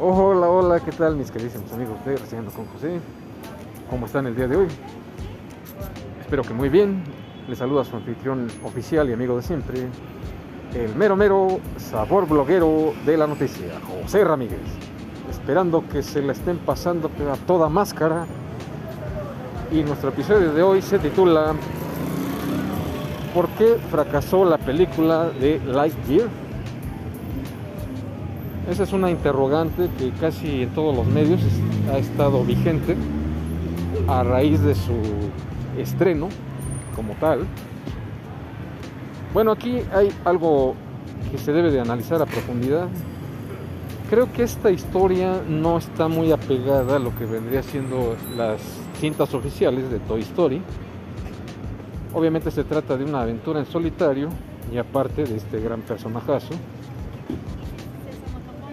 Hola, hola, ¿qué tal mis queridísimos amigos de Recibiendo con José? ¿Cómo están el día de hoy? Espero que muy bien. Les saluda su anfitrión oficial y amigo de siempre, el mero mero sabor bloguero de la noticia, José Ramírez. Esperando que se la estén pasando a toda máscara. Y nuestro episodio de hoy se titula ¿Por qué fracasó la película de Lightyear? Esa es una interrogante que casi en todos los medios ha estado vigente a raíz de su estreno como tal. Bueno, aquí hay algo que se debe de analizar a profundidad. Creo que esta historia no está muy apegada a lo que vendría siendo las cintas oficiales de Toy Story. Obviamente se trata de una aventura en solitario y aparte de este gran personajazo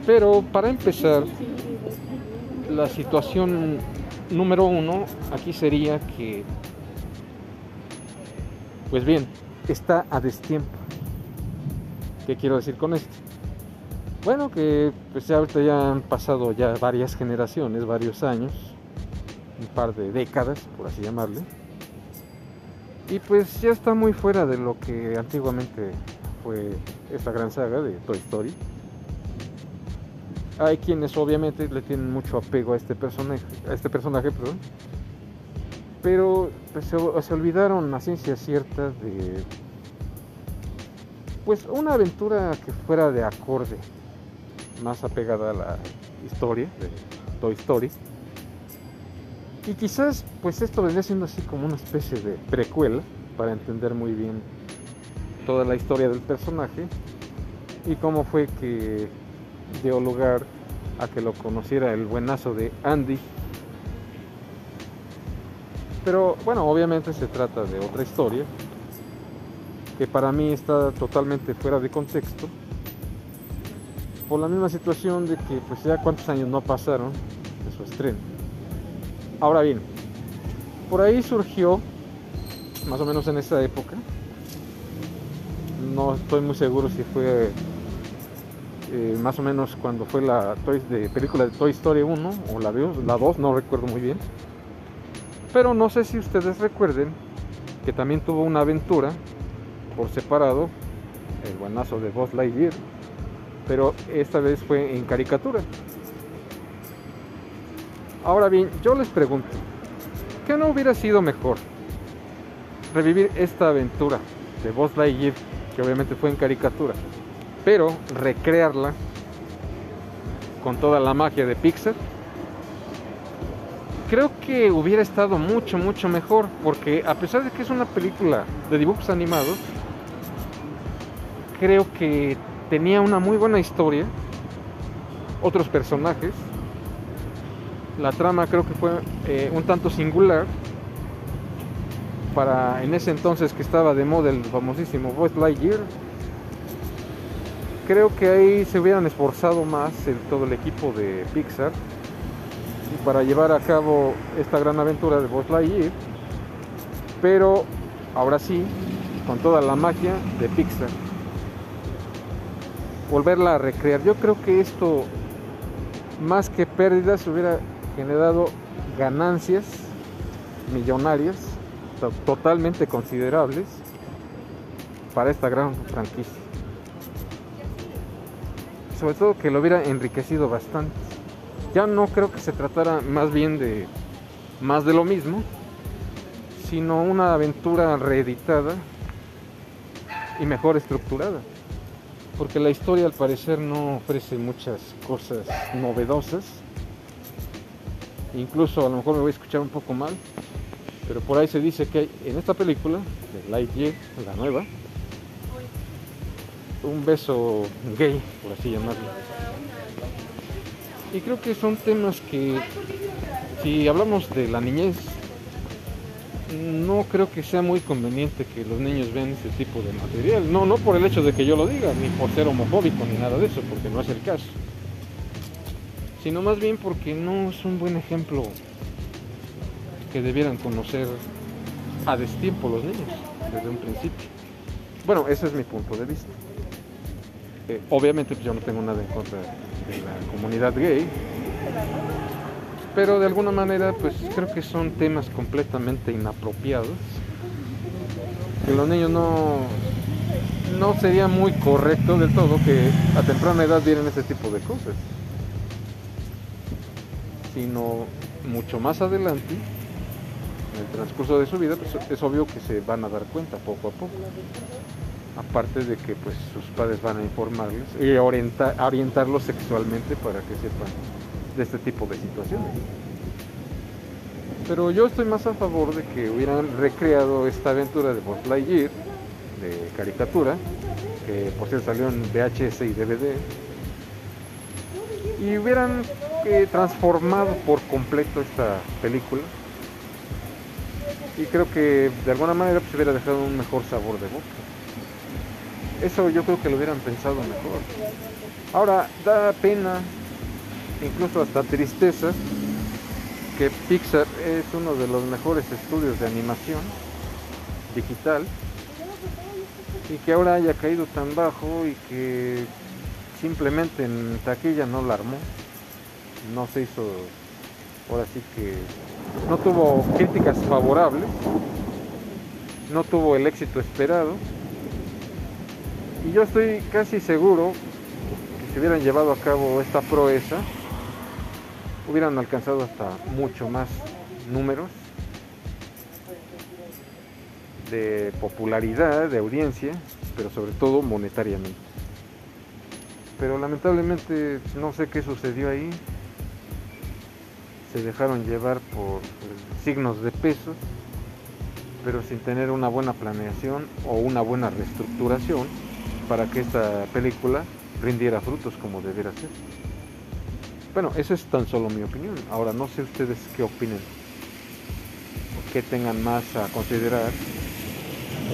pero para empezar, la situación número uno aquí sería que, pues bien, está a destiempo. ¿Qué quiero decir con esto? Bueno, que pues ya ahorita ya han pasado ya varias generaciones, varios años, un par de décadas, por así llamarle. Y pues ya está muy fuera de lo que antiguamente fue esta gran saga de Toy Story. Hay quienes obviamente le tienen mucho apego a este personaje, a este personaje, perdón. Pero pues, se, olvidaron a ciencia cierta de pues una aventura que fuera de acorde, más apegada a la historia de Toy Story. Y quizás pues esto vendría siendo así como una especie de precuela para entender muy bien toda la historia del personaje y cómo fue que dio lugar a que lo conociera el buenazo de Andy. Pero bueno, obviamente se trata de otra historia que para mí está totalmente fuera de contexto por la misma situación de que pues ya cuántos años no pasaron de su estreno. Ahora bien, por ahí surgió, más o menos en esa época, no estoy muy seguro si fue eh, más o menos cuando fue la Toy, de película de Toy Story 1 o la 2, la 2, no recuerdo muy bien. Pero no sé si ustedes recuerden que también tuvo una aventura por separado, el buenazo de Buzz Lightyear, pero esta vez fue en caricatura. Ahora bien, yo les pregunto, ¿qué no hubiera sido mejor? Revivir esta aventura de Buzz Lightyear, que obviamente fue en caricatura, pero recrearla con toda la magia de Pixar, creo que hubiera estado mucho, mucho mejor, porque a pesar de que es una película de dibujos animados, creo que tenía una muy buena historia, otros personajes, la trama creo que fue eh, un tanto singular para en ese entonces que estaba de moda el famosísimo Buzz Lightyear creo que ahí se hubieran esforzado más en todo el equipo de Pixar para llevar a cabo esta gran aventura de Buzz Lightyear, pero ahora sí, con toda la magia de Pixar. Volverla a recrear. Yo creo que esto, más que pérdidas, hubiera generado ganancias millonarias, totalmente considerables, para esta gran franquicia sobre todo que lo hubiera enriquecido bastante. Ya no creo que se tratara más bien de más de lo mismo, sino una aventura reeditada y mejor estructurada. Porque la historia al parecer no ofrece muchas cosas novedosas. Incluso a lo mejor me voy a escuchar un poco mal, pero por ahí se dice que en esta película, de Lightyear, la nueva, un beso gay, por así llamarlo. Y creo que son temas que, si hablamos de la niñez, no creo que sea muy conveniente que los niños vean este tipo de material. No, no por el hecho de que yo lo diga, ni por ser homofóbico, ni nada de eso, porque no es el caso. Sino más bien porque no es un buen ejemplo que debieran conocer a destiempo los niños, desde un principio. Bueno, ese es mi punto de vista. Eh, obviamente pues, yo no tengo nada en contra de la comunidad gay. Pero de alguna manera, pues creo que son temas completamente inapropiados. Que los niños no, no sería muy correcto del todo que a temprana edad vieran ese tipo de cosas. Sino mucho más adelante, en el transcurso de su vida, pues es obvio que se van a dar cuenta poco a poco. Aparte de que pues sus padres van a informarles y orientar, orientarlos sexualmente para que sepan de este tipo de situaciones. Pero yo estoy más a favor de que hubieran recreado esta aventura de Buzz de caricatura, que por cierto salió en VHS y DVD, y hubieran eh, transformado por completo esta película. Y creo que de alguna manera se pues, hubiera dejado un mejor sabor de boca. Eso yo creo que lo hubieran pensado mejor. Ahora, da pena, incluso hasta tristeza, que Pixar es uno de los mejores estudios de animación digital y que ahora haya caído tan bajo y que simplemente en taquilla no la armó, no se hizo, ahora sí que no tuvo críticas favorables, no tuvo el éxito esperado y yo estoy casi seguro que si hubieran llevado a cabo esta proeza, hubieran alcanzado hasta mucho más números de popularidad, de audiencia, pero sobre todo monetariamente. Pero lamentablemente no sé qué sucedió ahí. Se dejaron llevar por signos de pesos, pero sin tener una buena planeación o una buena reestructuración para que esta película rindiera frutos como debiera ser. Bueno, eso es tan solo mi opinión. Ahora no sé ustedes qué opinen, qué tengan más a considerar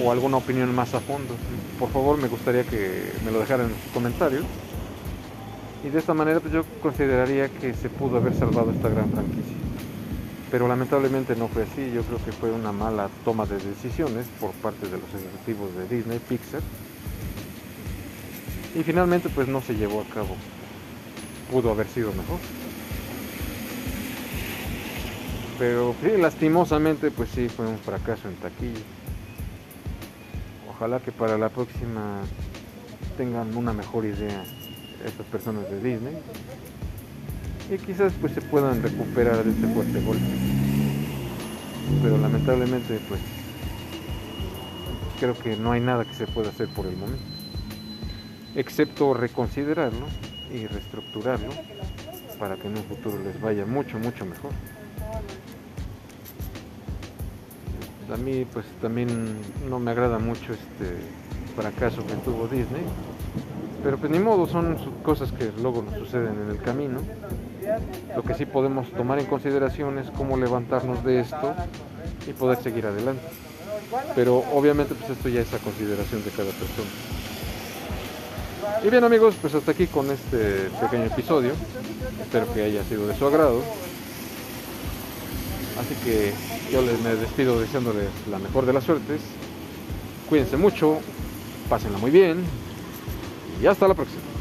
o alguna opinión más a fondo. Por favor, me gustaría que me lo dejaran en sus comentarios. Y de esta manera pues yo consideraría que se pudo haber salvado esta gran franquicia. Pero lamentablemente no fue así. Yo creo que fue una mala toma de decisiones por parte de los ejecutivos de Disney, Pixar y finalmente pues no se llevó a cabo. Pudo haber sido mejor. Pero lastimosamente pues sí fue un fracaso en taquilla. Ojalá que para la próxima tengan una mejor idea estas personas de Disney y quizás pues se puedan recuperar de este fuerte golpe. Pero lamentablemente pues creo que no hay nada que se pueda hacer por el momento excepto reconsiderarlo y reestructurarlo para que en un futuro les vaya mucho, mucho mejor. A mí pues también no me agrada mucho este fracaso que tuvo Disney, pero pues ni modo, son cosas que luego nos suceden en el camino. Lo que sí podemos tomar en consideración es cómo levantarnos de esto y poder seguir adelante. Pero obviamente pues esto ya es a consideración de cada persona. Y bien amigos, pues hasta aquí con este pequeño episodio. Espero que haya sido de su agrado. Así que yo les me despido deseándoles la mejor de las suertes. Cuídense mucho, pásenla muy bien y hasta la próxima.